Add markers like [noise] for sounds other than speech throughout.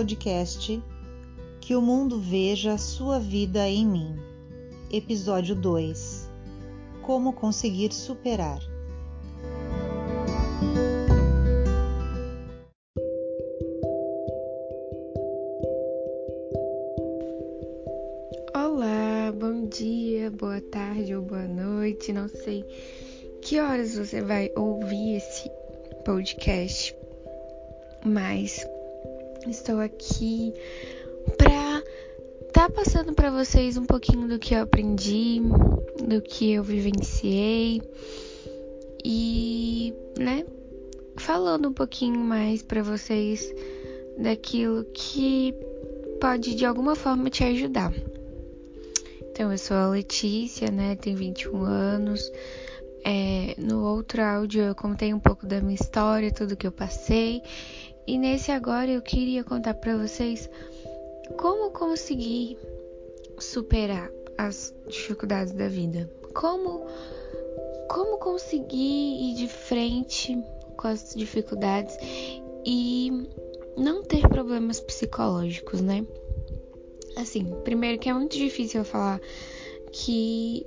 podcast Que o Mundo Veja a Sua Vida em Mim. Episódio 2 Como Conseguir Superar. Olá, bom dia, boa tarde ou boa noite, não sei que horas você vai ouvir esse podcast, mas estou aqui para tá passando para vocês um pouquinho do que eu aprendi, do que eu vivenciei e, né, falando um pouquinho mais para vocês daquilo que pode de alguma forma te ajudar. Então, eu sou a Letícia, né? Tenho 21 anos. É, no outro áudio eu contei um pouco da minha história, tudo que eu passei. E nesse agora eu queria contar para vocês como conseguir superar as dificuldades da vida. Como como conseguir ir de frente com as dificuldades e não ter problemas psicológicos, né? Assim, primeiro que é muito difícil eu falar que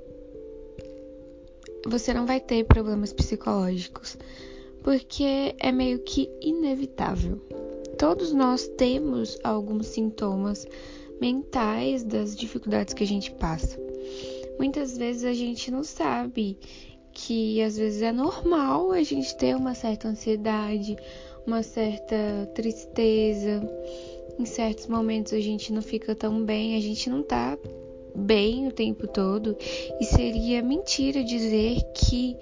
você não vai ter problemas psicológicos, porque é meio que inevitável. Todos nós temos alguns sintomas mentais das dificuldades que a gente passa. Muitas vezes a gente não sabe que às vezes é normal a gente ter uma certa ansiedade, uma certa tristeza. Em certos momentos a gente não fica tão bem, a gente não tá bem o tempo todo e seria mentira dizer que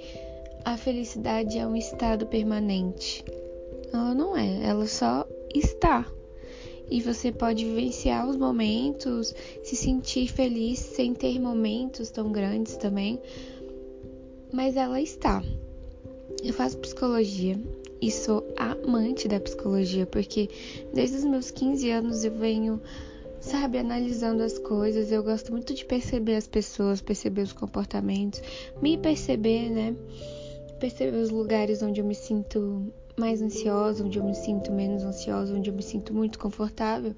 a felicidade é um estado permanente. Ela não é, ela só está. E você pode vivenciar os momentos, se sentir feliz sem ter momentos tão grandes também, mas ela está. Eu faço psicologia e sou amante da psicologia, porque desde os meus 15 anos eu venho sabe, analisando as coisas. Eu gosto muito de perceber as pessoas, perceber os comportamentos, me perceber, né? Perceber os lugares onde eu me sinto mais ansiosa, onde eu me sinto menos ansiosa, onde eu me sinto muito confortável,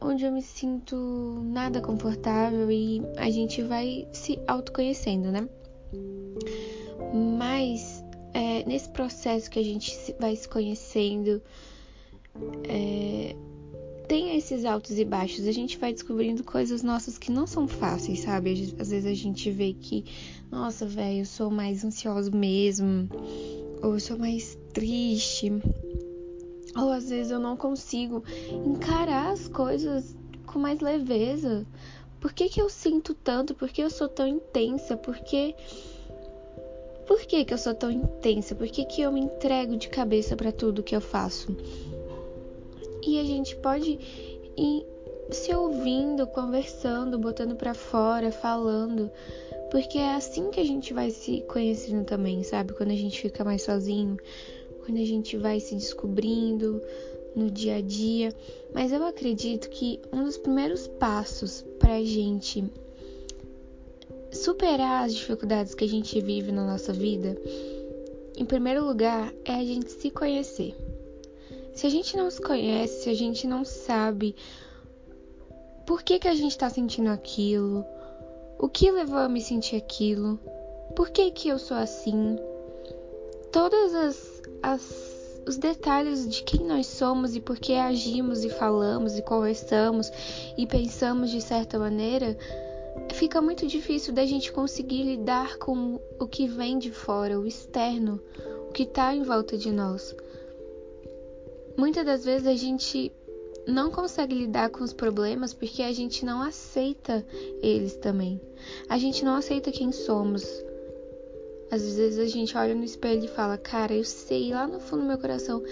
onde eu me sinto nada confortável e a gente vai se autoconhecendo, né? Mas é, nesse processo que a gente vai se conhecendo, é, tem esses altos e baixos, a gente vai descobrindo coisas nossas que não são fáceis, sabe? Às vezes a gente vê que, nossa, velho, eu sou mais ansiosa mesmo, ou eu sou mais triste, ou às vezes eu não consigo encarar as coisas com mais leveza. Por que, que eu sinto tanto? Por que eu sou tão intensa? Por que. Por que, que eu sou tão intensa? Por que, que eu me entrego de cabeça para tudo que eu faço? E a gente pode ir se ouvindo, conversando, botando para fora, falando, porque é assim que a gente vai se conhecendo também, sabe? Quando a gente fica mais sozinho, quando a gente vai se descobrindo no dia a dia. Mas eu acredito que um dos primeiros passos pra gente superar as dificuldades que a gente vive na nossa vida, em primeiro lugar, é a gente se conhecer. Se a gente não se conhece, se a gente não sabe por que, que a gente está sentindo aquilo, o que levou a me sentir aquilo, por que, que eu sou assim, todos as, as, os detalhes de quem nós somos e por que agimos e falamos e conversamos e pensamos de certa maneira, fica muito difícil da gente conseguir lidar com o que vem de fora, o externo, o que está em volta de nós. Muitas das vezes a gente não consegue lidar com os problemas porque a gente não aceita eles também. A gente não aceita quem somos. Às vezes a gente olha no espelho e fala: Cara, eu sei lá no fundo do meu coração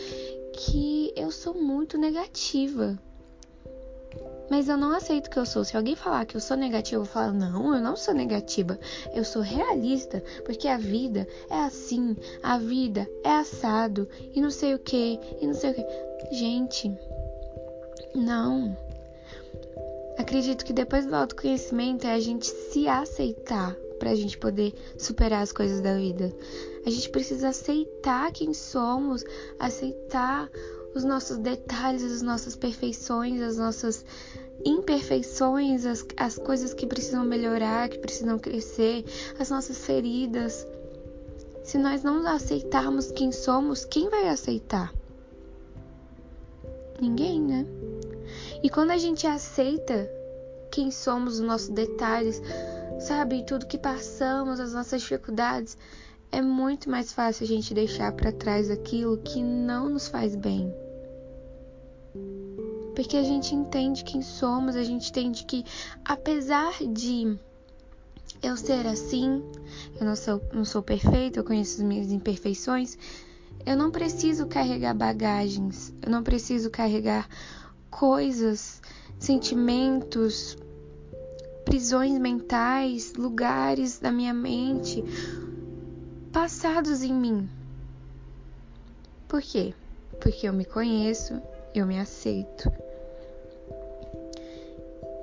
que eu sou muito negativa. Mas eu não aceito que eu sou. Se alguém falar que eu sou negativa, eu falar: não, eu não sou negativa. Eu sou realista, porque a vida é assim, a vida é assado, e não sei o que, e não sei o que. Gente, não. Acredito que depois do autoconhecimento é a gente se aceitar para a gente poder superar as coisas da vida. A gente precisa aceitar quem somos, aceitar os nossos detalhes, as nossas perfeições, as nossas imperfeições, as, as coisas que precisam melhorar, que precisam crescer, as nossas feridas. Se nós não aceitarmos quem somos, quem vai aceitar? Ninguém, né? E quando a gente aceita quem somos, os nossos detalhes, sabe, tudo que passamos, as nossas dificuldades, é muito mais fácil a gente deixar para trás aquilo que não nos faz bem. Porque a gente entende quem somos, a gente entende que apesar de eu ser assim, eu não sou, não sou perfeita, eu conheço as minhas imperfeições, eu não preciso carregar bagagens, eu não preciso carregar coisas, sentimentos, prisões mentais, lugares da minha mente passados em mim. Por quê? Porque eu me conheço, eu me aceito.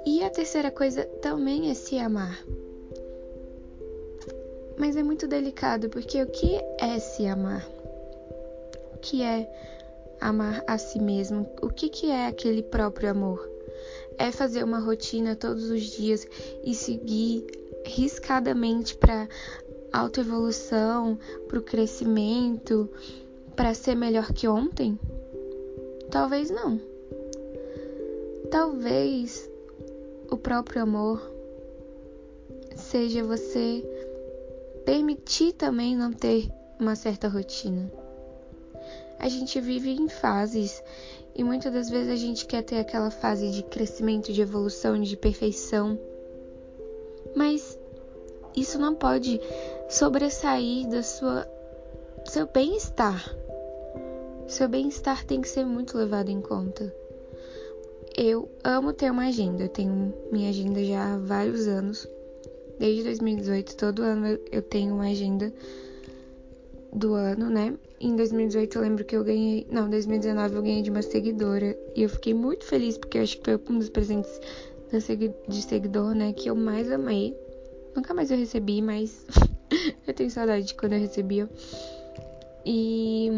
E a terceira coisa também é se amar. Mas é muito delicado, porque o que é se amar? O que é amar a si mesmo? O que, que é aquele próprio amor? É fazer uma rotina todos os dias e seguir riscadamente para autoevolução, para o crescimento, para ser melhor que ontem? Talvez não. Talvez o próprio amor seja você permitir também não ter uma certa rotina. A gente vive em fases e muitas das vezes a gente quer ter aquela fase de crescimento, de evolução, de perfeição. Mas isso não pode sobressair do sua seu bem-estar. Seu bem-estar tem que ser muito levado em conta. Eu amo ter uma agenda. Eu tenho minha agenda já há vários anos. Desde 2018, todo ano eu tenho uma agenda do ano, né? Em 2018 eu lembro que eu ganhei. Não, 2019 eu ganhei de uma seguidora. E eu fiquei muito feliz, porque eu acho que foi um dos presentes de seguidor, né? Que eu mais amei. Nunca mais eu recebi, mas [laughs] eu tenho saudade de quando eu recebia. E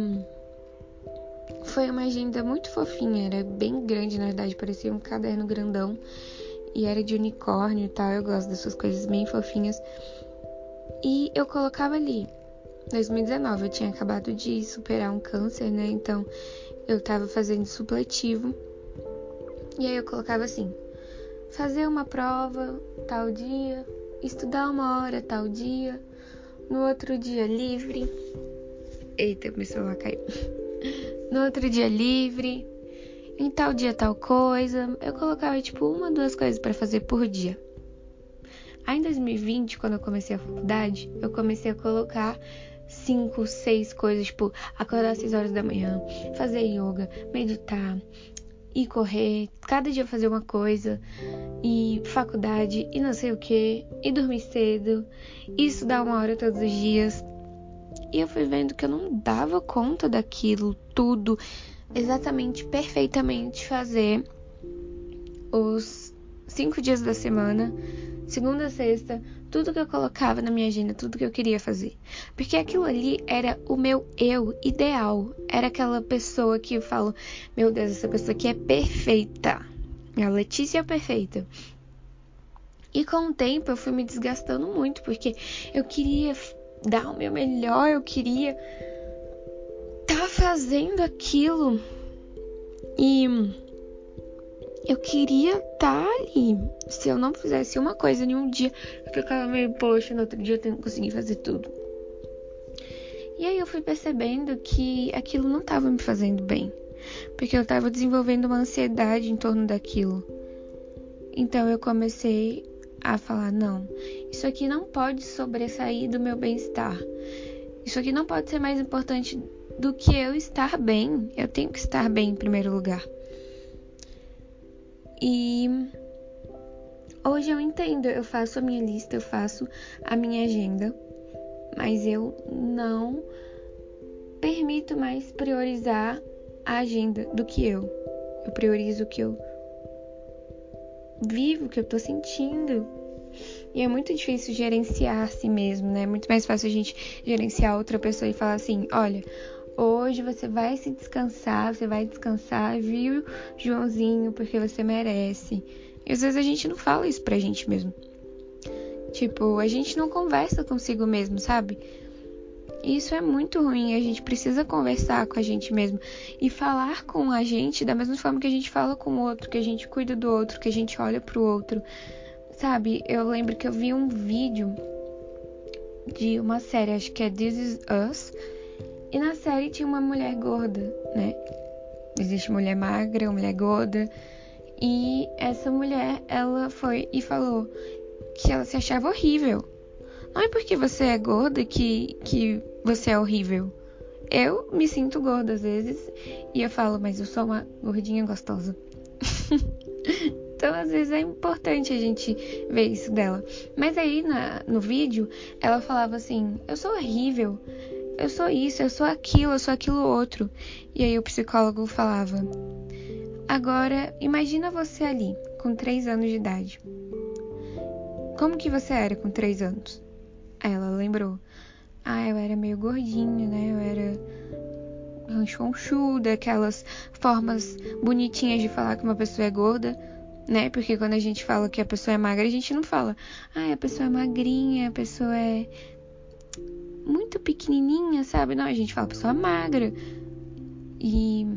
foi uma agenda muito fofinha, era bem grande na verdade, parecia um caderno grandão e era de unicórnio e tal. Eu gosto dessas coisas bem fofinhas. E eu colocava ali. 2019 eu tinha acabado de superar um câncer, né? Então eu tava fazendo supletivo. E aí eu colocava assim: fazer uma prova tal dia, estudar uma hora tal dia, no outro dia livre. Eita, meu celular caiu. [laughs] No outro dia livre, em tal dia tal coisa. Eu colocava tipo uma, duas coisas para fazer por dia. Aí em 2020, quando eu comecei a faculdade, eu comecei a colocar cinco, seis coisas, tipo acordar às seis horas da manhã, fazer yoga, meditar, ir correr, cada dia fazer uma coisa, e faculdade, e não sei o que, e dormir cedo, e estudar uma hora todos os dias. E eu fui vendo que eu não dava conta daquilo tudo exatamente, perfeitamente fazer os cinco dias da semana, segunda a sexta, tudo que eu colocava na minha agenda, tudo que eu queria fazer. Porque aquilo ali era o meu eu ideal. Era aquela pessoa que eu falo, meu Deus, essa pessoa aqui é perfeita. A Letícia é perfeita. E com o tempo eu fui me desgastando muito, porque eu queria dar o meu melhor, eu queria tá fazendo aquilo e eu queria estar tá ali. Se eu não fizesse uma coisa em um dia, eu ficava meio, poxa, no outro dia eu tenho que conseguir fazer tudo. E aí eu fui percebendo que aquilo não estava me fazendo bem, porque eu estava desenvolvendo uma ansiedade em torno daquilo. Então eu comecei a falar: não, isso aqui não pode sobressair do meu bem-estar. Isso aqui não pode ser mais importante do que eu estar bem. Eu tenho que estar bem em primeiro lugar. E hoje eu entendo, eu faço a minha lista, eu faço a minha agenda, mas eu não permito mais priorizar a agenda do que eu. Eu priorizo o que eu vivo, o que eu tô sentindo. E é muito difícil gerenciar a si mesmo, né? É muito mais fácil a gente gerenciar outra pessoa e falar assim: olha, hoje você vai se descansar, você vai descansar, viu, Joãozinho, porque você merece. E às vezes a gente não fala isso pra gente mesmo. Tipo, a gente não conversa consigo mesmo, sabe? Isso é muito ruim. A gente precisa conversar com a gente mesmo e falar com a gente da mesma forma que a gente fala com o outro, que a gente cuida do outro, que a gente olha pro outro. Sabe? Eu lembro que eu vi um vídeo de uma série, acho que é This Is Us, e na série tinha uma mulher gorda, né? Existe mulher magra, mulher gorda. E essa mulher, ela foi e falou que ela se achava horrível. Não é porque você é gorda que, que você é horrível. Eu me sinto gorda às vezes e eu falo, mas eu sou uma gordinha gostosa. [laughs] então, às vezes é importante a gente ver isso dela. Mas aí na, no vídeo, ela falava assim: Eu sou horrível, eu sou isso, eu sou aquilo, eu sou aquilo outro. E aí o psicólogo falava: Agora, imagina você ali, com 3 anos de idade. Como que você era com 3 anos? Aí ela lembrou: Ah, eu era meio gordinha, né? Eu era ranchonchuda, aquelas formas bonitinhas de falar que uma pessoa é gorda, né? Porque quando a gente fala que a pessoa é magra, a gente não fala: Ah, a pessoa é magrinha, a pessoa é muito pequenininha, sabe? Não, a gente fala pessoa magra. E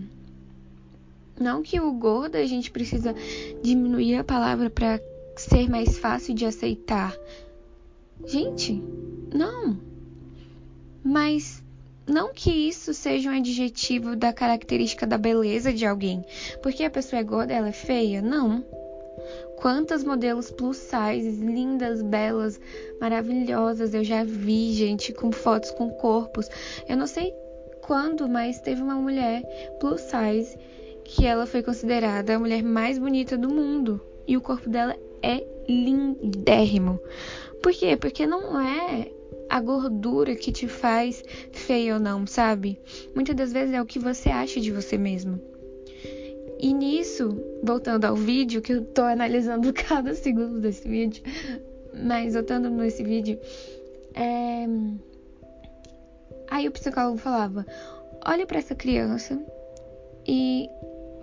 não que o gordo a gente precisa diminuir a palavra para ser mais fácil de aceitar. Gente, não. Mas não que isso seja um adjetivo da característica da beleza de alguém. Porque a pessoa é gorda, ela é feia? Não. Quantas modelos plus size, lindas, belas, maravilhosas eu já vi, gente, com fotos com corpos. Eu não sei quando, mas teve uma mulher plus size que ela foi considerada a mulher mais bonita do mundo. E o corpo dela é lindérrimo. Por quê? Porque não é a gordura que te faz feia ou não, sabe? Muitas das vezes é o que você acha de você mesmo. E nisso, voltando ao vídeo, que eu tô analisando [laughs] cada segundo desse vídeo, mas voltando nesse vídeo, é... aí o psicólogo falava: olha para essa criança e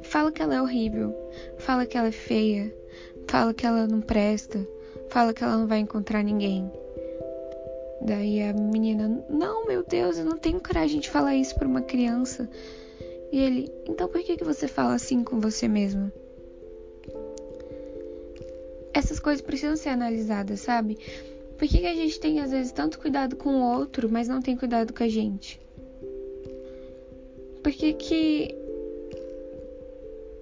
fala que ela é horrível, fala que ela é feia, fala que ela não presta, fala que ela não vai encontrar ninguém. Daí a menina: Não, meu Deus, eu não tenho coragem de falar isso para uma criança. E ele, então por que, que você fala assim com você mesmo? Essas coisas precisam ser analisadas, sabe? Por que, que a gente tem às vezes tanto cuidado com o outro, mas não tem cuidado com a gente? Por que que,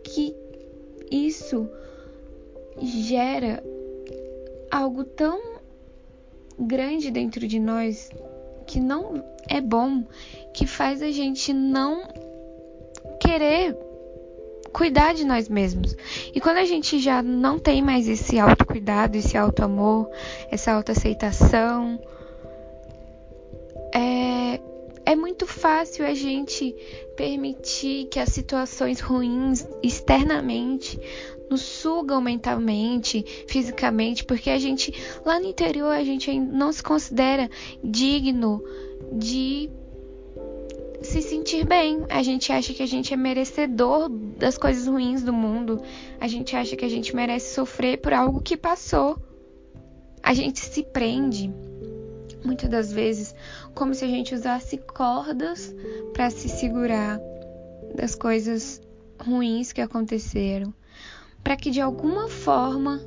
que isso gera algo tão grande dentro de nós que não é bom, que faz a gente não querer cuidar de nós mesmos. E quando a gente já não tem mais esse autocuidado, esse autoamor, essa autoaceitação, é, é muito fácil a gente permitir que as situações ruins externamente nos sugam mentalmente, fisicamente, porque a gente lá no interior a gente não se considera digno de se sentir bem. A gente acha que a gente é merecedor das coisas ruins do mundo. A gente acha que a gente merece sofrer por algo que passou. A gente se prende muitas das vezes como se a gente usasse cordas para se segurar das coisas ruins que aconteceram, para que de alguma forma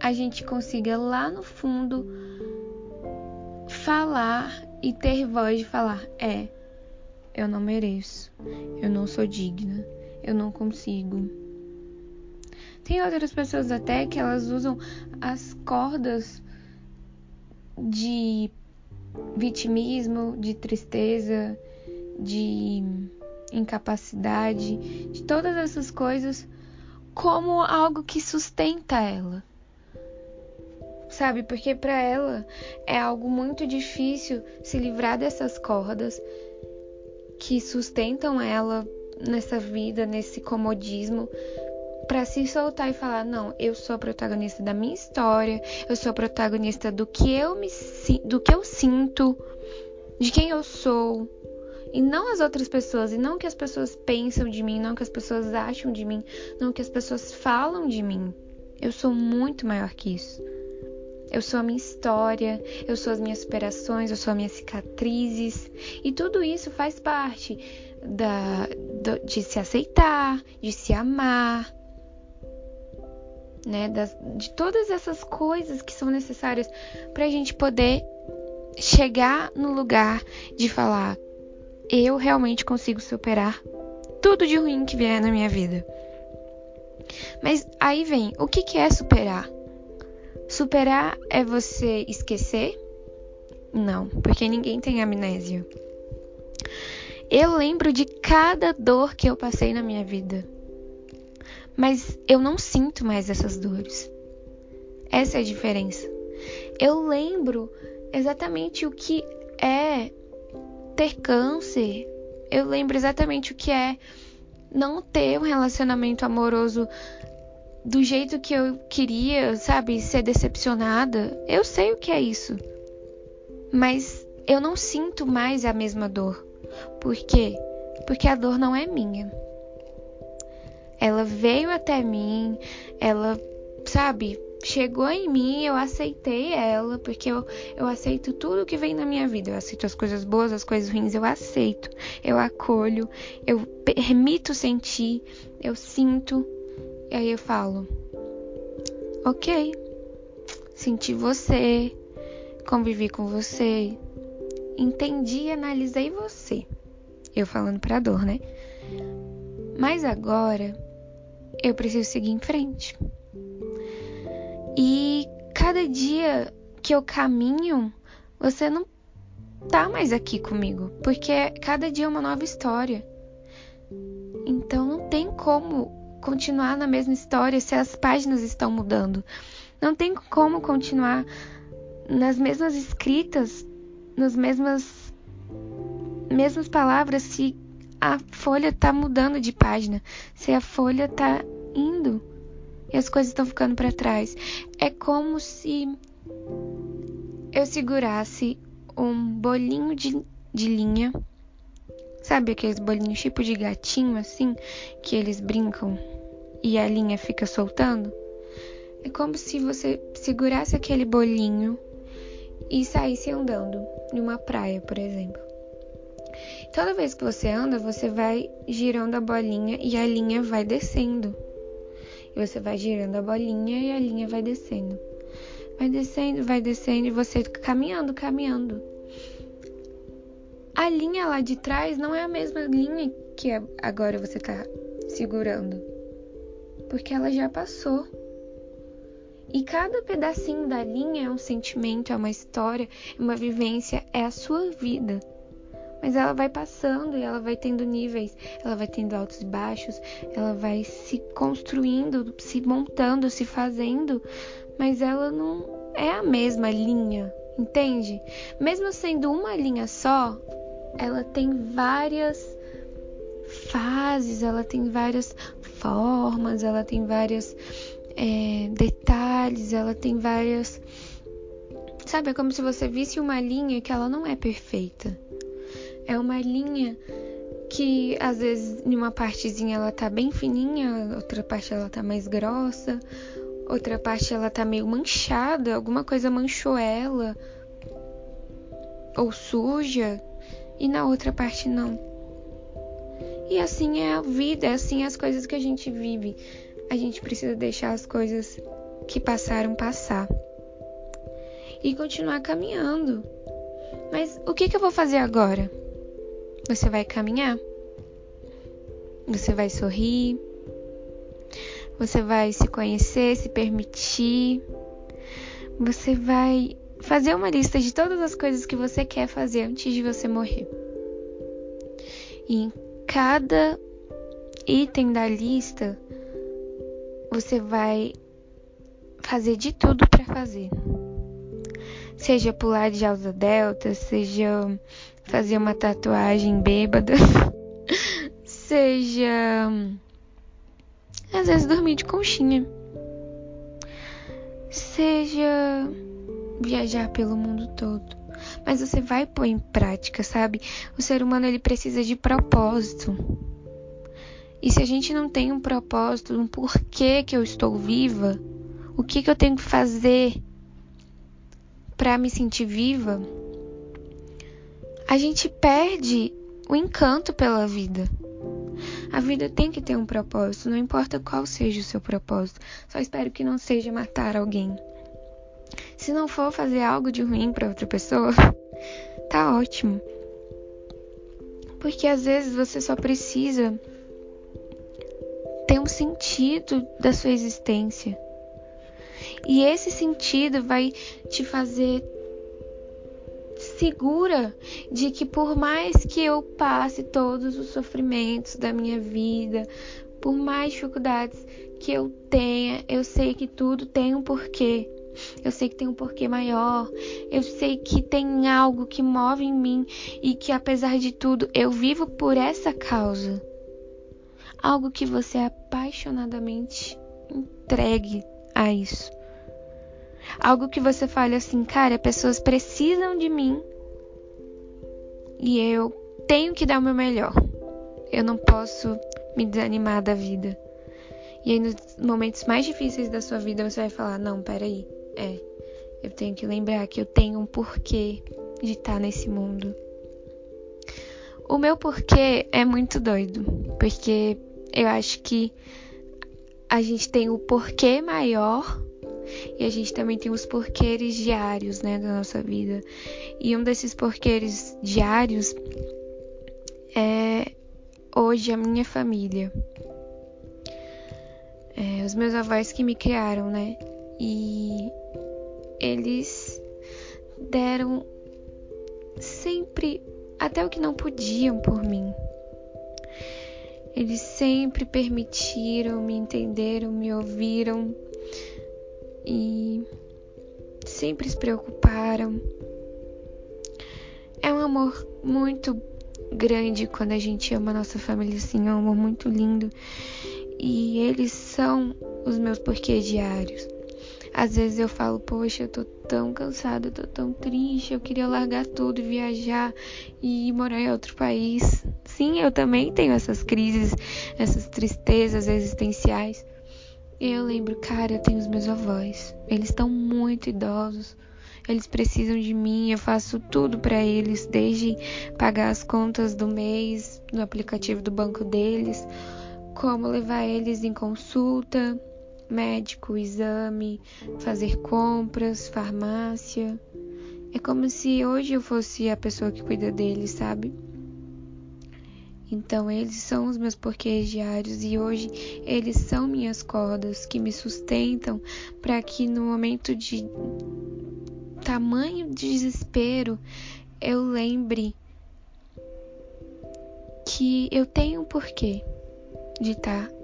a gente consiga lá no fundo falar e ter voz de falar: é, eu não mereço. Eu não sou digna. Eu não consigo. Tem outras pessoas até que elas usam as cordas de vitimismo, de tristeza, de incapacidade, de todas essas coisas como algo que sustenta ela. Sabe? Porque para ela é algo muito difícil se livrar dessas cordas, que sustentam ela nessa vida, nesse comodismo, para se soltar e falar: "Não, eu sou a protagonista da minha história, eu sou a protagonista do que eu me do que eu sinto, de quem eu sou, e não as outras pessoas, e não o que as pessoas pensam de mim, não o que as pessoas acham de mim, não o que as pessoas falam de mim. Eu sou muito maior que isso. Eu sou a minha história, eu sou as minhas superações, eu sou as minhas cicatrizes. E tudo isso faz parte da, de se aceitar, de se amar, né? Das, de todas essas coisas que são necessárias para a gente poder chegar no lugar de falar: eu realmente consigo superar tudo de ruim que vier na minha vida. Mas aí vem, o que, que é superar? Superar é você esquecer? Não, porque ninguém tem amnésia. Eu lembro de cada dor que eu passei na minha vida. Mas eu não sinto mais essas dores. Essa é a diferença. Eu lembro exatamente o que é ter câncer. Eu lembro exatamente o que é não ter um relacionamento amoroso do jeito que eu queria, sabe? Ser decepcionada. Eu sei o que é isso. Mas eu não sinto mais a mesma dor. Por quê? Porque a dor não é minha. Ela veio até mim, ela, sabe, chegou em mim, eu aceitei ela, porque eu, eu aceito tudo que vem na minha vida. Eu aceito as coisas boas, as coisas ruins, eu aceito, eu acolho, eu permito sentir, eu sinto. E aí eu falo: Ok, senti você, convivi com você, entendi e analisei você. Eu falando pra dor, né? Mas agora eu preciso seguir em frente. E cada dia que eu caminho, você não tá mais aqui comigo, porque cada dia é uma nova história. Então não tem como continuar na mesma história se as páginas estão mudando. Não tem como continuar nas mesmas escritas, nas mesmas mesmas palavras se a folha tá mudando de página, se a folha tá indo e as coisas estão ficando para trás. É como se eu segurasse um bolinho de, de linha, sabe aqueles bolinhos tipo de gatinho assim, que eles brincam e a linha fica soltando? É como se você segurasse aquele bolinho e saísse andando numa praia, por exemplo. Toda vez que você anda, você vai girando a bolinha e a linha vai descendo. E você vai girando a bolinha e a linha vai descendo. Vai descendo, vai descendo e você caminhando, caminhando. A linha lá de trás não é a mesma linha que agora você está segurando. Porque ela já passou. E cada pedacinho da linha é um sentimento, é uma história, é uma vivência, é a sua vida. Mas ela vai passando e ela vai tendo níveis, ela vai tendo altos e baixos, ela vai se construindo, se montando, se fazendo, mas ela não é a mesma linha, entende? Mesmo sendo uma linha só, ela tem várias fases, ela tem várias formas, ela tem vários é, detalhes, ela tem várias. Sabe, é como se você visse uma linha que ela não é perfeita. É uma linha que às vezes em uma partezinha ela tá bem fininha, outra parte ela tá mais grossa, outra parte ela tá meio manchada, alguma coisa manchou ela ou suja, e na outra parte não. E assim é a vida, é assim as coisas que a gente vive. A gente precisa deixar as coisas que passaram passar e continuar caminhando. Mas o que, que eu vou fazer agora? Você vai caminhar. Você vai sorrir. Você vai se conhecer, se permitir. Você vai fazer uma lista de todas as coisas que você quer fazer antes de você morrer. E em cada item da lista, você vai fazer de tudo para fazer. Seja pular de asa delta, seja fazer uma tatuagem bêbada, [laughs] seja às vezes dormir de conchinha. Seja viajar pelo mundo todo. Mas você vai pôr em prática, sabe? O ser humano ele precisa de propósito. E se a gente não tem um propósito, um porquê que eu estou viva, o que, que eu tenho que fazer para me sentir viva, a gente perde o encanto pela vida. A vida tem que ter um propósito, não importa qual seja o seu propósito. Só espero que não seja matar alguém. Se não for fazer algo de ruim para outra pessoa, [laughs] tá ótimo. Porque às vezes você só precisa ter um sentido da sua existência. E esse sentido vai te fazer segura de que por mais que eu passe todos os sofrimentos da minha vida, por mais dificuldades que eu tenha, eu sei que tudo tem um porquê. Eu sei que tem um porquê maior. Eu sei que tem algo que move em mim e que apesar de tudo eu vivo por essa causa. Algo que você é apaixonadamente entregue a isso. Algo que você fale assim, cara, pessoas precisam de mim e eu tenho que dar o meu melhor. Eu não posso me desanimar da vida. E aí, nos momentos mais difíceis da sua vida, você vai falar: Não, peraí, é, eu tenho que lembrar que eu tenho um porquê de estar nesse mundo. O meu porquê é muito doido, porque eu acho que a gente tem o porquê maior e a gente também tem os porquês diários, né, da nossa vida. E um desses porquês diários é hoje a minha família. É, os meus avós que me criaram, né? E eles deram sempre até o que não podiam por mim. Eles sempre permitiram, me entenderam, me ouviram e sempre se preocuparam. É um amor muito grande quando a gente ama a nossa família assim, é um amor muito lindo. E eles são os meus porquês diários. Às vezes eu falo, poxa, eu tô tão cansada, eu tô tão triste, eu queria largar tudo e viajar e morar em outro país. Sim, eu também tenho essas crises, essas tristezas existenciais. E eu lembro, cara, eu tenho os meus avós. Eles estão muito idosos. Eles precisam de mim, eu faço tudo para eles, desde pagar as contas do mês no aplicativo do banco deles, como levar eles em consulta, médico, exame, fazer compras, farmácia. É como se hoje eu fosse a pessoa que cuida deles, sabe? Então eles são os meus porquês diários e hoje eles são minhas cordas que me sustentam para que no momento de tamanho desespero eu lembre que eu tenho um porquê de estar tá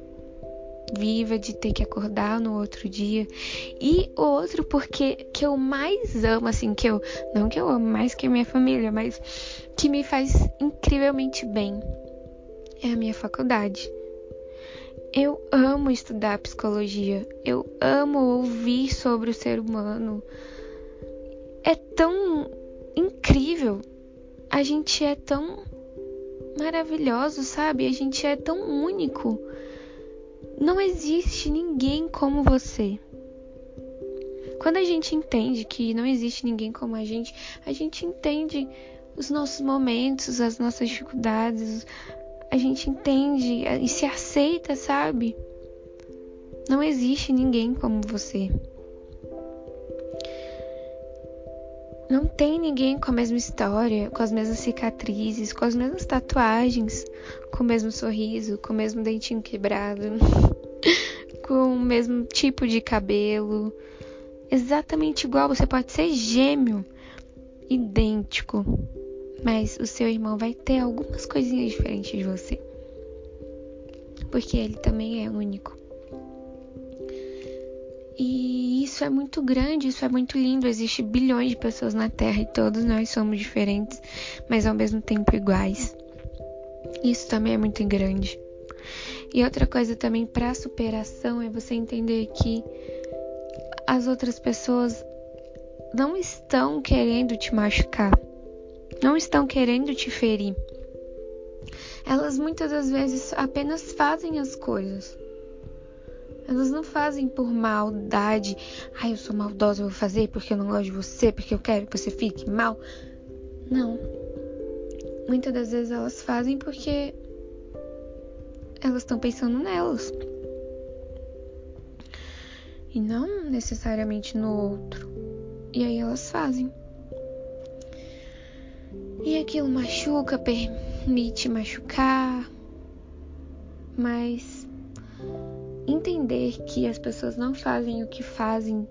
viva, de ter que acordar no outro dia. E o outro porque que eu mais amo, assim, que eu. Não que eu amo mais que a minha família, mas que me faz incrivelmente bem. É a minha faculdade. Eu amo estudar psicologia. Eu amo ouvir sobre o ser humano. É tão incrível. A gente é tão maravilhoso, sabe? A gente é tão único. Não existe ninguém como você. Quando a gente entende que não existe ninguém como a gente, a gente entende os nossos momentos, as nossas dificuldades, a gente entende e se aceita, sabe? Não existe ninguém como você. Não tem ninguém com a mesma história, com as mesmas cicatrizes, com as mesmas tatuagens, com o mesmo sorriso, com o mesmo dentinho quebrado, [laughs] com o mesmo tipo de cabelo. Exatamente igual, você pode ser gêmeo, idêntico, mas o seu irmão vai ter algumas coisinhas diferentes de você. Porque ele também é único. E isso é muito grande, isso é muito lindo. Existem bilhões de pessoas na Terra e todos nós somos diferentes, mas ao mesmo tempo iguais. Isso também é muito grande. E outra coisa também para superação é você entender que as outras pessoas não estão querendo te machucar, não estão querendo te ferir. Elas muitas das vezes apenas fazem as coisas. Elas não fazem por maldade. Ai, eu sou maldosa, eu vou fazer porque eu não gosto de você, porque eu quero que você fique mal. Não. Muitas das vezes elas fazem porque elas estão pensando nelas. E não necessariamente no outro. E aí elas fazem. E aquilo machuca, permite machucar. Mas entender que as pessoas não fazem o que fazem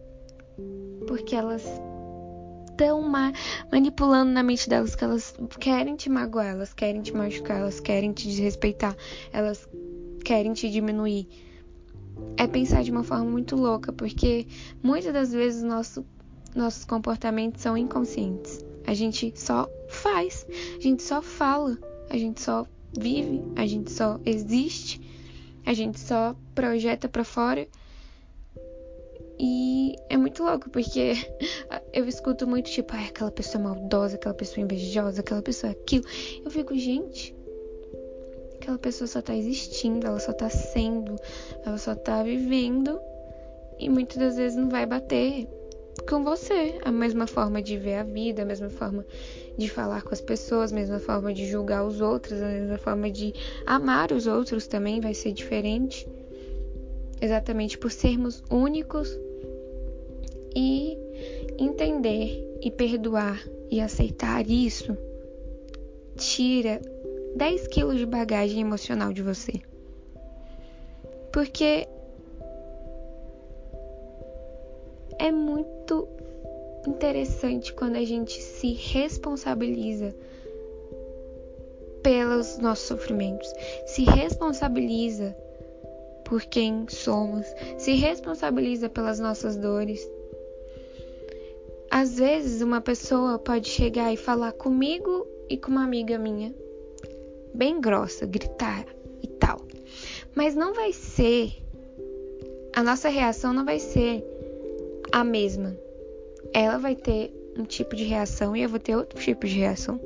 porque elas estão ma manipulando na mente delas que elas querem te magoar, elas querem te machucar, elas querem te desrespeitar, elas querem te diminuir. É pensar de uma forma muito louca, porque muitas das vezes nosso, nossos comportamentos são inconscientes. A gente só faz, a gente só fala, a gente só vive, a gente só existe, a gente só projeta para fora. E é muito louco, porque [laughs] eu escuto muito tipo, ah, aquela pessoa maldosa, aquela pessoa invejosa, aquela pessoa aquilo. Eu fico, gente, aquela pessoa só tá existindo, ela só tá sendo, ela só tá vivendo e muitas das vezes não vai bater com você. A mesma forma de ver a vida, a mesma forma de falar com as pessoas, a mesma forma de julgar os outros, a mesma forma de amar os outros também vai ser diferente. Exatamente por sermos únicos e entender e perdoar e aceitar isso tira 10 quilos de bagagem emocional de você. Porque é muito interessante quando a gente se responsabiliza pelos nossos sofrimentos, se responsabiliza por quem somos, se responsabiliza pelas nossas dores. Às vezes, uma pessoa pode chegar e falar comigo e com uma amiga minha bem grossa, gritar e tal. Mas não vai ser. A nossa reação não vai ser a mesma. Ela vai ter um tipo de reação e eu vou ter outro tipo de reação.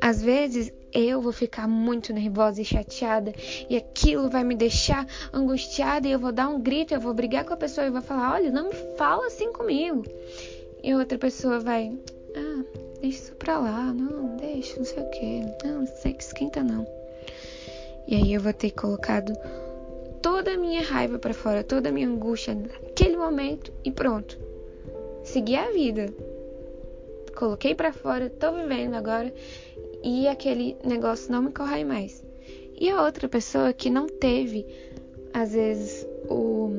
Às vezes eu vou ficar muito nervosa e chateada e aquilo vai me deixar angustiada e eu vou dar um grito, eu vou brigar com a pessoa e vou falar: "Olha, não me fala assim comigo". E outra pessoa vai: "Ah, deixa isso pra lá, não, deixa, não sei o que, não, não sei que esquenta não. E aí eu vou ter colocado toda a minha raiva para fora, toda a minha angústia naquele momento e pronto. Segui a vida. Coloquei para fora, tô vivendo agora e aquele negócio não me corrói mais. E a outra pessoa que não teve, às vezes, o,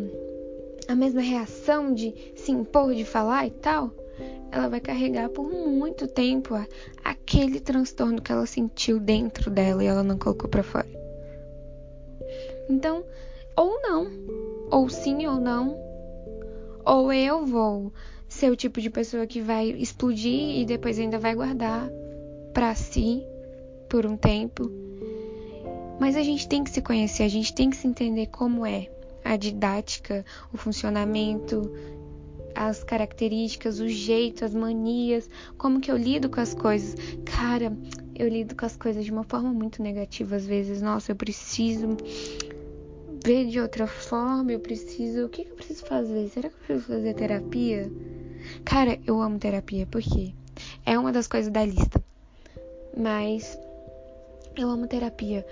a mesma reação de se impor, de falar e tal, ela vai carregar por muito tempo aquele transtorno que ela sentiu dentro dela e ela não colocou para fora. Então, ou não, ou sim ou não, ou eu vou ser o tipo de pessoa que vai explodir e depois ainda vai guardar para si por um tempo. Mas a gente tem que se conhecer, a gente tem que se entender como é a didática, o funcionamento as características, o jeito, as manias, como que eu lido com as coisas. Cara, eu lido com as coisas de uma forma muito negativa às vezes. Nossa, eu preciso ver de outra forma, eu preciso. O que, que eu preciso fazer? Será que eu preciso fazer terapia? Cara, eu amo terapia, porque é uma das coisas da lista. Mas eu amo terapia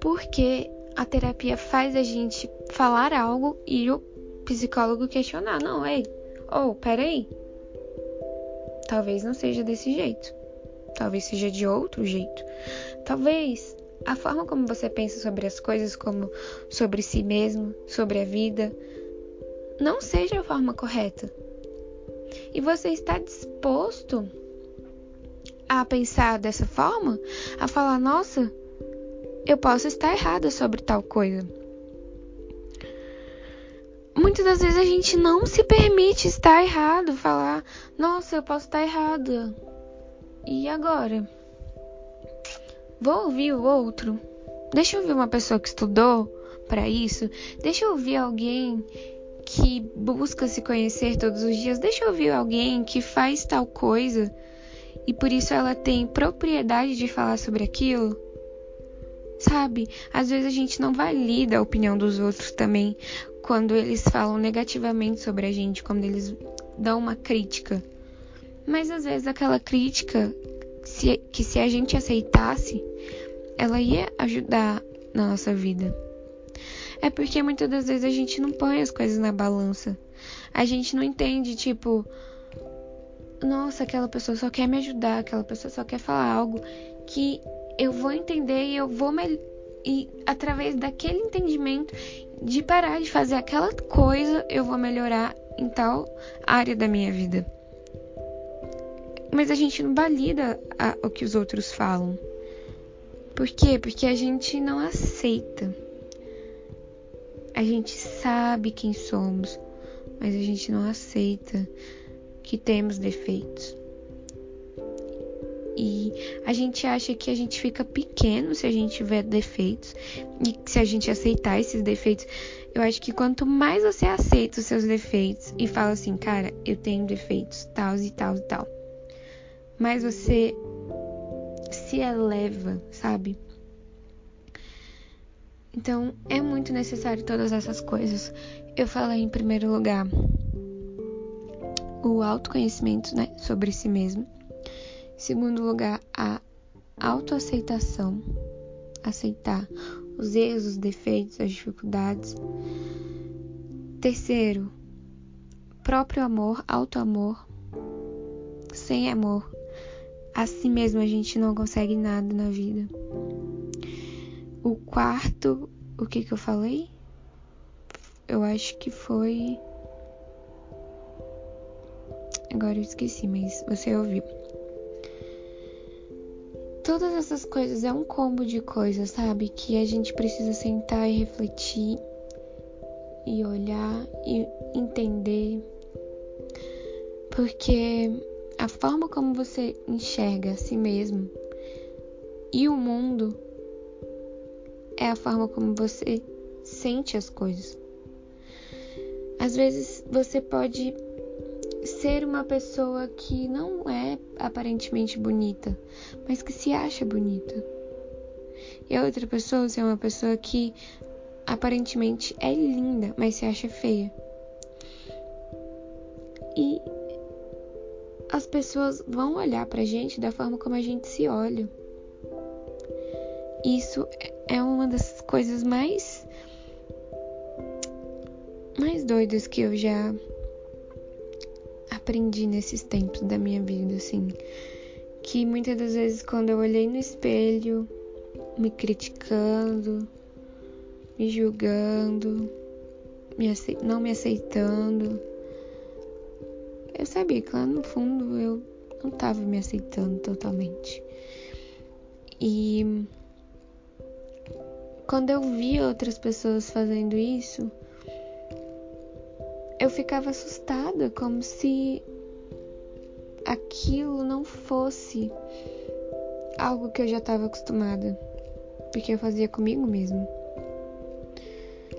porque a terapia faz a gente falar algo e o psicólogo questionar. Não, ei, oh, peraí. Talvez não seja desse jeito. Talvez seja de outro jeito. Talvez a forma como você pensa sobre as coisas, como sobre si mesmo, sobre a vida, não seja a forma correta. E você está disposto a pensar dessa forma? A falar, nossa, eu posso estar errada sobre tal coisa muitas das vezes a gente não se permite estar errado, falar, nossa, eu posso estar errada. E agora? Vou ouvir o outro? Deixa eu ouvir uma pessoa que estudou, para isso. Deixa eu ouvir alguém que busca se conhecer todos os dias. Deixa eu ouvir alguém que faz tal coisa e por isso ela tem propriedade de falar sobre aquilo. Sabe? Às vezes a gente não valida a opinião dos outros também quando eles falam negativamente sobre a gente, quando eles dão uma crítica. Mas às vezes aquela crítica, se, que se a gente aceitasse, ela ia ajudar na nossa vida. É porque muitas das vezes a gente não põe as coisas na balança. A gente não entende, tipo, nossa, aquela pessoa só quer me ajudar, aquela pessoa só quer falar algo que eu vou entender e eu vou me... e através daquele entendimento de parar de fazer aquela coisa, eu vou melhorar em tal área da minha vida. Mas a gente não valida a, o que os outros falam. Por quê? Porque a gente não aceita. A gente sabe quem somos, mas a gente não aceita que temos defeitos. E a gente acha que a gente fica pequeno se a gente tiver defeitos e se a gente aceitar esses defeitos. Eu acho que quanto mais você aceita os seus defeitos e fala assim, cara, eu tenho defeitos, tal e tal e tal, mais você se eleva, sabe? Então, é muito necessário todas essas coisas. Eu falei em primeiro lugar o autoconhecimento, né, sobre si mesmo. Em segundo lugar, a autoaceitação, aceitar os erros, os defeitos, as dificuldades. Terceiro, próprio amor, autoamor. Sem amor, a si mesmo a gente não consegue nada na vida. O quarto, o que que eu falei? Eu acho que foi. Agora eu esqueci, mas você ouviu. Todas essas coisas é um combo de coisas, sabe? Que a gente precisa sentar e refletir e olhar e entender. Porque a forma como você enxerga a si mesmo e o mundo é a forma como você sente as coisas. Às vezes você pode ser uma pessoa que não é aparentemente bonita, mas que se acha bonita. E a outra pessoa ser uma pessoa que aparentemente é linda, mas se acha feia. E as pessoas vão olhar pra gente da forma como a gente se olha. Isso é uma das coisas mais mais doidas que eu já aprendi nesses tempos da minha vida, assim, que muitas das vezes quando eu olhei no espelho, me criticando, me julgando, me não me aceitando, eu sabia que lá no fundo eu não estava me aceitando totalmente. E quando eu via outras pessoas fazendo isso, eu ficava assustada, como se aquilo não fosse algo que eu já estava acostumada, porque eu fazia comigo mesmo.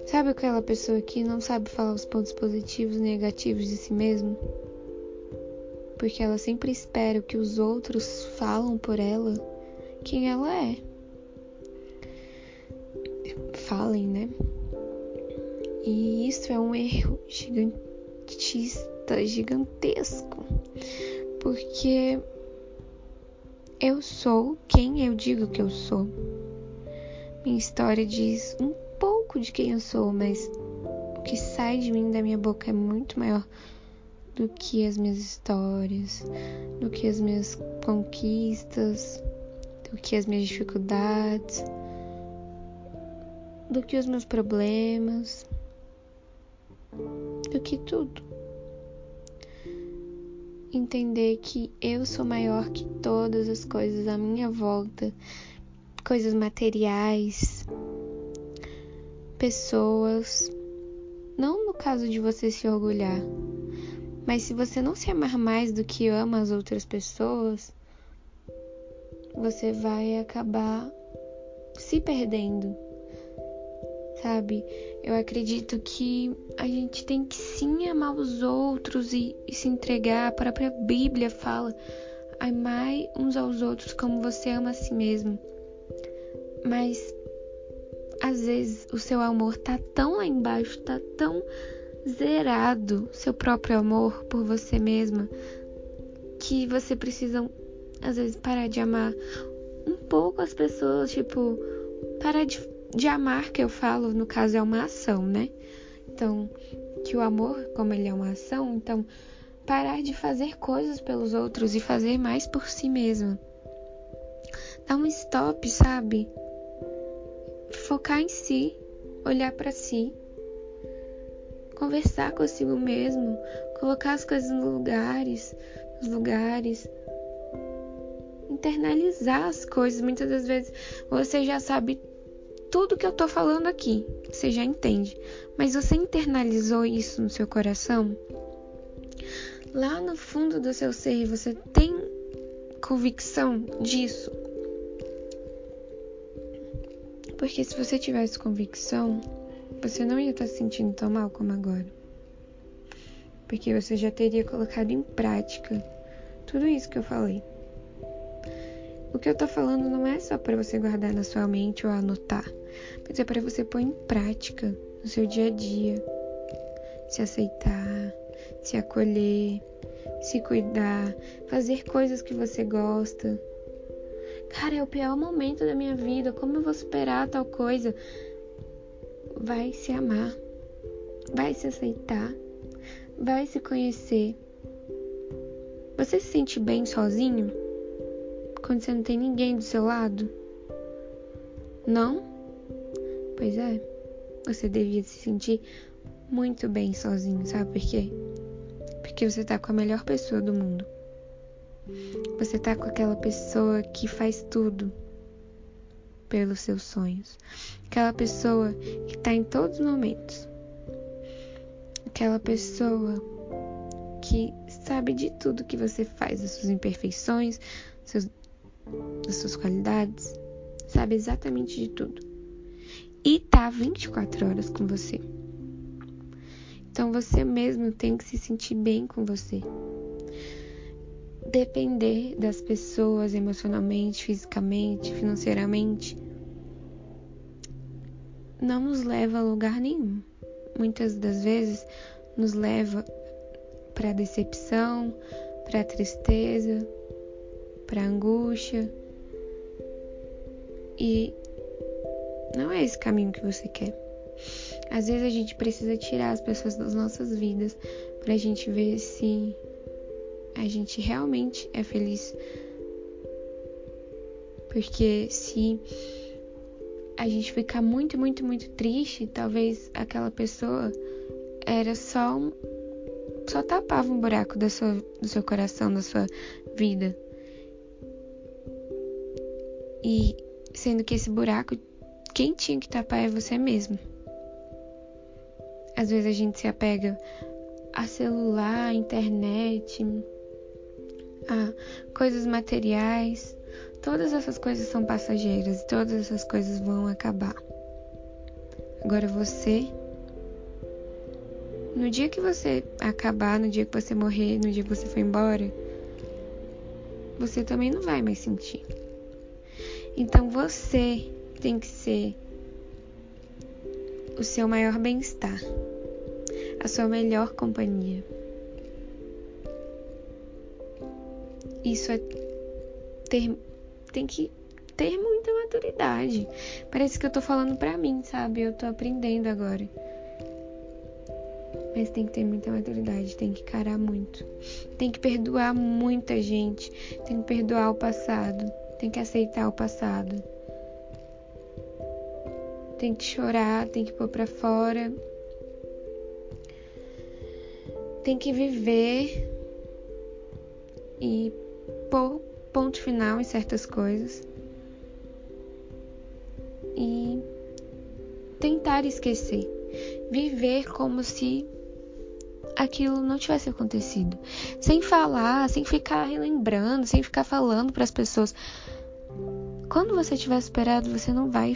Sabe aquela pessoa que não sabe falar os pontos positivos e negativos de si mesmo? Porque ela sempre espera que os outros falam por ela, quem ela é falem, né? E isso é um erro gigantista, gigantesco, porque eu sou quem eu digo que eu sou. Minha história diz um pouco de quem eu sou, mas o que sai de mim, da minha boca, é muito maior do que as minhas histórias, do que as minhas conquistas, do que as minhas dificuldades do que os meus problemas, do que tudo. Entender que eu sou maior que todas as coisas à minha volta, coisas materiais, pessoas. Não no caso de você se orgulhar, mas se você não se amar mais do que ama as outras pessoas, você vai acabar se perdendo sabe? Eu acredito que a gente tem que sim amar os outros e, e se entregar. A própria Bíblia fala: amai uns aos outros como você ama a si mesmo. Mas às vezes o seu amor tá tão lá embaixo, tá tão zerado, seu próprio amor por você mesma, que você precisa às vezes parar de amar um pouco as pessoas, tipo, parar de, de amar, que eu falo, no caso é uma ação, né? Então, que o amor, como ele é uma ação, então parar de fazer coisas pelos outros e fazer mais por si mesma. Dar um stop, sabe? Focar em si, olhar para si, conversar consigo mesmo, colocar as coisas nos lugares, nos lugares, internalizar as coisas. Muitas das vezes você já sabe tudo que eu tô falando aqui, você já entende, mas você internalizou isso no seu coração? Lá no fundo do seu ser, você tem convicção disso? Porque se você tivesse convicção, você não ia estar se sentindo tão mal como agora. Porque você já teria colocado em prática tudo isso que eu falei. O que eu tô falando não é só para você guardar na sua mente ou anotar, mas é para você pôr em prática no seu dia a dia. Se aceitar, se acolher, se cuidar, fazer coisas que você gosta. Cara, é o pior momento da minha vida, como eu vou superar tal coisa? Vai se amar, vai se aceitar, vai se conhecer. Você se sente bem sozinho? quando você não tem ninguém do seu lado? Não? Pois é, você devia se sentir muito bem sozinho, sabe por quê? Porque você tá com a melhor pessoa do mundo. Você tá com aquela pessoa que faz tudo pelos seus sonhos. Aquela pessoa que tá em todos os momentos. Aquela pessoa que sabe de tudo que você faz, das suas imperfeições, seus das suas qualidades, sabe exatamente de tudo. E tá 24 horas com você. Então você mesmo tem que se sentir bem com você. Depender das pessoas emocionalmente, fisicamente, financeiramente não nos leva a lugar nenhum. Muitas das vezes nos leva para decepção, para tristeza, para angústia. E não é esse caminho que você quer. Às vezes a gente precisa tirar as pessoas das nossas vidas para a gente ver se a gente realmente é feliz. Porque se a gente ficar muito, muito, muito triste, talvez aquela pessoa era só um, só tapava um buraco da sua, do seu coração, da sua vida. E sendo que esse buraco, quem tinha que tapar é você mesmo. Às vezes a gente se apega a celular, internet, a coisas materiais. Todas essas coisas são passageiras e todas essas coisas vão acabar. Agora você, no dia que você acabar, no dia que você morrer, no dia que você for embora, você também não vai mais sentir. Então você tem que ser o seu maior bem-estar, a sua melhor companhia. Isso é ter tem que ter muita maturidade. Parece que eu tô falando pra mim, sabe? Eu tô aprendendo agora. Mas tem que ter muita maturidade, tem que carar muito. Tem que perdoar muita gente, tem que perdoar o passado tem que aceitar o passado. Tem que chorar, tem que pôr pra fora. Tem que viver e pôr ponto final em certas coisas. E tentar esquecer. Viver como se aquilo não tivesse acontecido. Sem falar, sem ficar relembrando, sem ficar falando para as pessoas. Quando você tiver superado, você não vai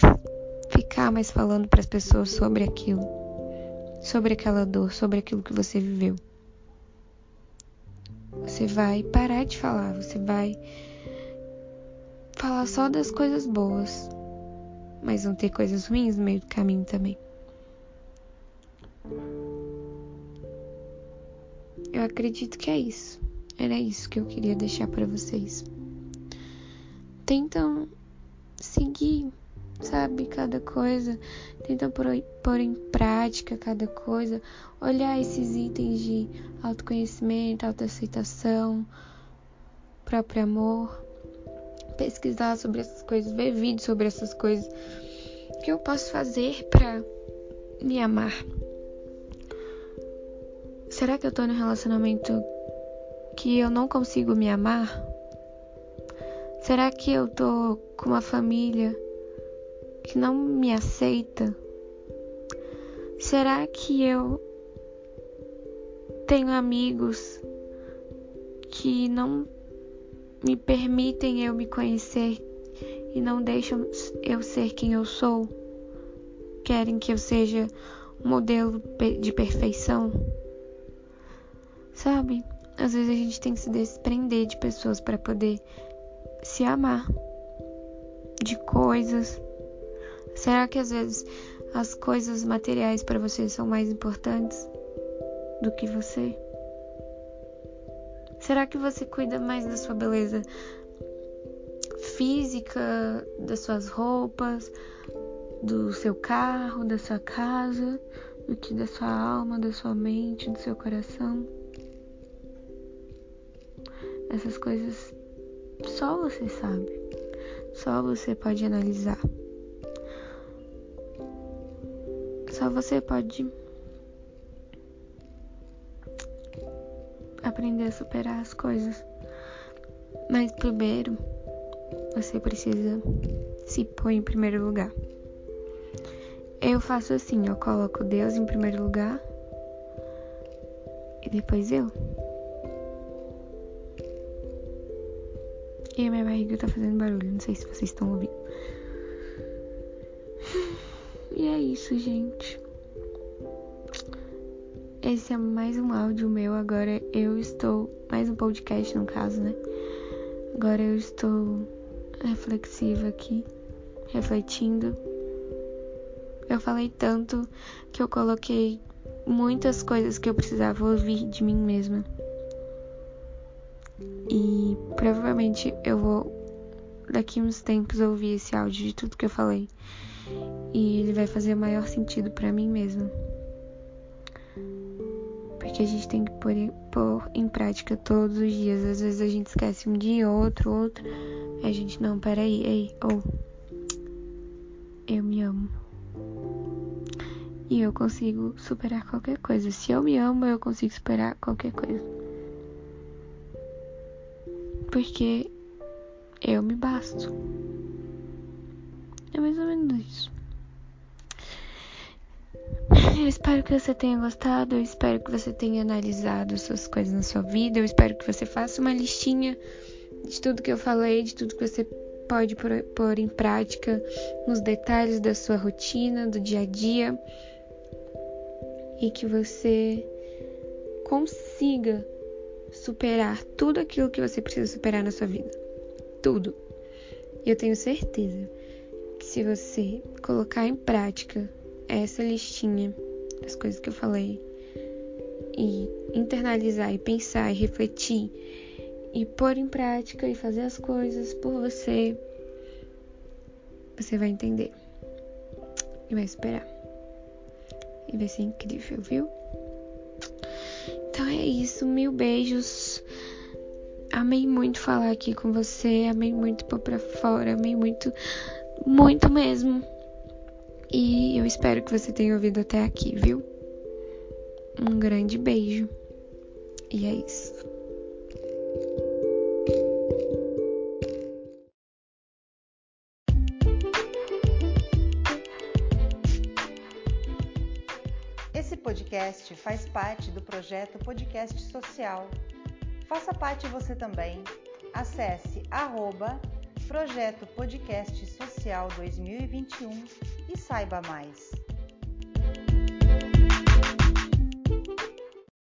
ficar mais falando para as pessoas sobre aquilo, sobre aquela dor, sobre aquilo que você viveu. Você vai parar de falar, você vai falar só das coisas boas, mas vão ter coisas ruins no meio do caminho também. Eu acredito que é isso. Era isso que eu queria deixar para vocês. Tentam seguir, sabe, cada coisa. Tentam pôr em prática cada coisa. Olhar esses itens de autoconhecimento, autoaceitação, próprio amor. Pesquisar sobre essas coisas, ver vídeos sobre essas coisas. O que eu posso fazer para me amar? Será que eu tô num relacionamento que eu não consigo me amar? Será que eu tô com uma família que não me aceita? Será que eu tenho amigos que não me permitem eu me conhecer e não deixam eu ser quem eu sou? Querem que eu seja um modelo de perfeição? Sabe? Às vezes a gente tem que se desprender de pessoas para poder se amar, de coisas. Será que às vezes as coisas materiais para você são mais importantes do que você? Será que você cuida mais da sua beleza física, das suas roupas, do seu carro, da sua casa, do que da sua alma, da sua mente, do seu coração? Essas coisas só você sabe. Só você pode analisar. Só você pode aprender a superar as coisas. Mas primeiro, você precisa se pôr em primeiro lugar. Eu faço assim, eu coloco Deus em primeiro lugar e depois eu. E a minha barriga tá fazendo barulho, não sei se vocês estão ouvindo. E é isso, gente. Esse é mais um áudio meu. Agora eu estou. Mais um podcast, no caso, né? Agora eu estou reflexiva aqui, refletindo. Eu falei tanto que eu coloquei muitas coisas que eu precisava ouvir de mim mesma. E provavelmente eu vou daqui uns tempos ouvir esse áudio de tudo que eu falei. E ele vai fazer o maior sentido para mim mesma. Porque a gente tem que pôr, pôr em prática todos os dias. Às vezes a gente esquece um dia, outro, outro. A gente, não, peraí, ei, ou. Oh, eu me amo. E eu consigo superar qualquer coisa. Se eu me amo, eu consigo superar qualquer coisa porque eu me basto. É mais ou menos isso. Eu espero que você tenha gostado, eu espero que você tenha analisado suas coisas na sua vida, eu espero que você faça uma listinha de tudo que eu falei, de tudo que você pode pôr em prática nos detalhes da sua rotina, do dia a dia, e que você consiga superar tudo aquilo que você precisa superar na sua vida. Tudo. Eu tenho certeza se você colocar em prática essa listinha das coisas que eu falei e internalizar e pensar e refletir e pôr em prática e fazer as coisas por você, você vai entender e vai esperar. E vai ser incrível, viu? Então é isso, mil beijos. Amei muito falar aqui com você, amei muito pôr pra fora, amei muito, muito mesmo. E eu espero que você tenha ouvido até aqui, viu? Um grande beijo. E é isso. podcast faz parte do projeto Podcast Social. Faça parte você também. Acesse arroba Projeto Podcast Social 2021 e saiba mais.